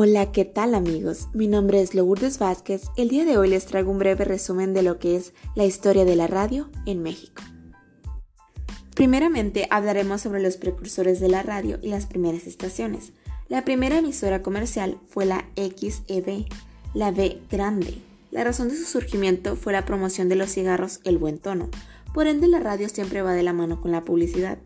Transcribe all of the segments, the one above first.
Hola, ¿qué tal amigos? Mi nombre es Lourdes Vázquez. El día de hoy les traigo un breve resumen de lo que es la historia de la radio en México. Primeramente hablaremos sobre los precursores de la radio y las primeras estaciones. La primera emisora comercial fue la XEB, la B grande. La razón de su surgimiento fue la promoción de los cigarros El Buen Tono. Por ende, la radio siempre va de la mano con la publicidad.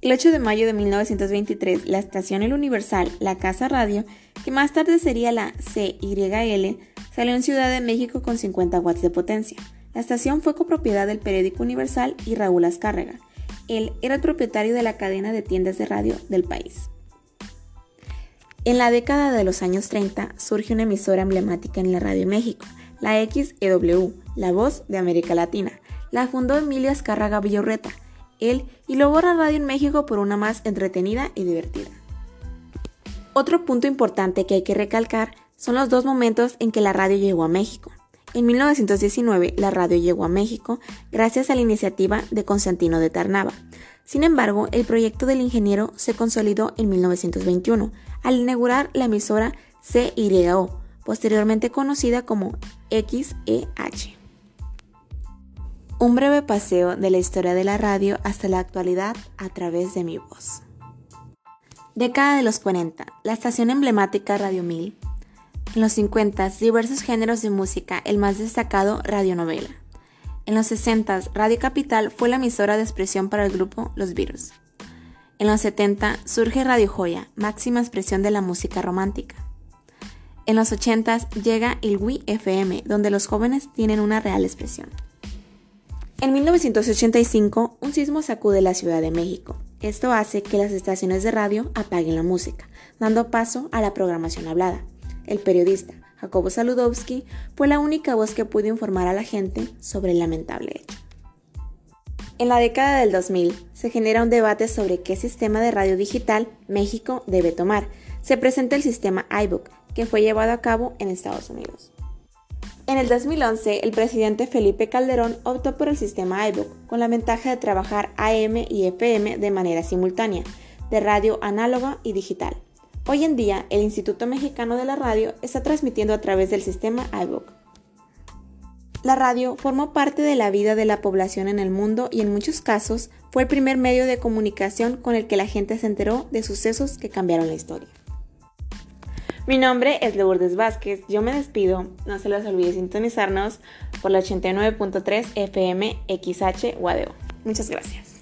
El 8 de mayo de 1923, la estación El Universal, la Casa Radio, que más tarde sería la CYL, salió en Ciudad de México con 50 watts de potencia. La estación fue copropiedad del periódico Universal y Raúl Azcárraga. Él era el propietario de la cadena de tiendas de radio del país. En la década de los años 30 surge una emisora emblemática en la radio México, la XEW, la voz de América Latina. La fundó Emilio Azcárraga Villorreta él y luego la radio en México por una más entretenida y divertida. Otro punto importante que hay que recalcar son los dos momentos en que la radio llegó a México. En 1919 la radio llegó a México gracias a la iniciativa de Constantino de Tarnava. Sin embargo, el proyecto del ingeniero se consolidó en 1921 al inaugurar la emisora CYO, posteriormente conocida como XEH. Un breve paseo de la historia de la radio hasta la actualidad a través de mi voz. Década de los 40, la estación emblemática Radio 1000. En los 50, diversos géneros de música, el más destacado radionovela. En los 60, Radio Capital fue la emisora de expresión para el grupo Los Virus. En los 70 surge Radio Joya, máxima expresión de la música romántica. En los 80 llega el Wii FM, donde los jóvenes tienen una real expresión. En 1985, un sismo sacude la Ciudad de México. Esto hace que las estaciones de radio apaguen la música, dando paso a la programación hablada. El periodista Jacobo Saludowski fue la única voz que pudo informar a la gente sobre el lamentable hecho. En la década del 2000 se genera un debate sobre qué sistema de radio digital México debe tomar. Se presenta el sistema iBook, que fue llevado a cabo en Estados Unidos. En el 2011, el presidente Felipe Calderón optó por el sistema iBook, con la ventaja de trabajar AM y FM de manera simultánea, de radio análoga y digital. Hoy en día, el Instituto Mexicano de la Radio está transmitiendo a través del sistema iBook. La radio formó parte de la vida de la población en el mundo y en muchos casos fue el primer medio de comunicación con el que la gente se enteró de sucesos que cambiaron la historia. Mi nombre es Lourdes Vázquez, yo me despido, no se les olvide sintonizarnos por la 89.3 FM XH Guadeo. Muchas gracias.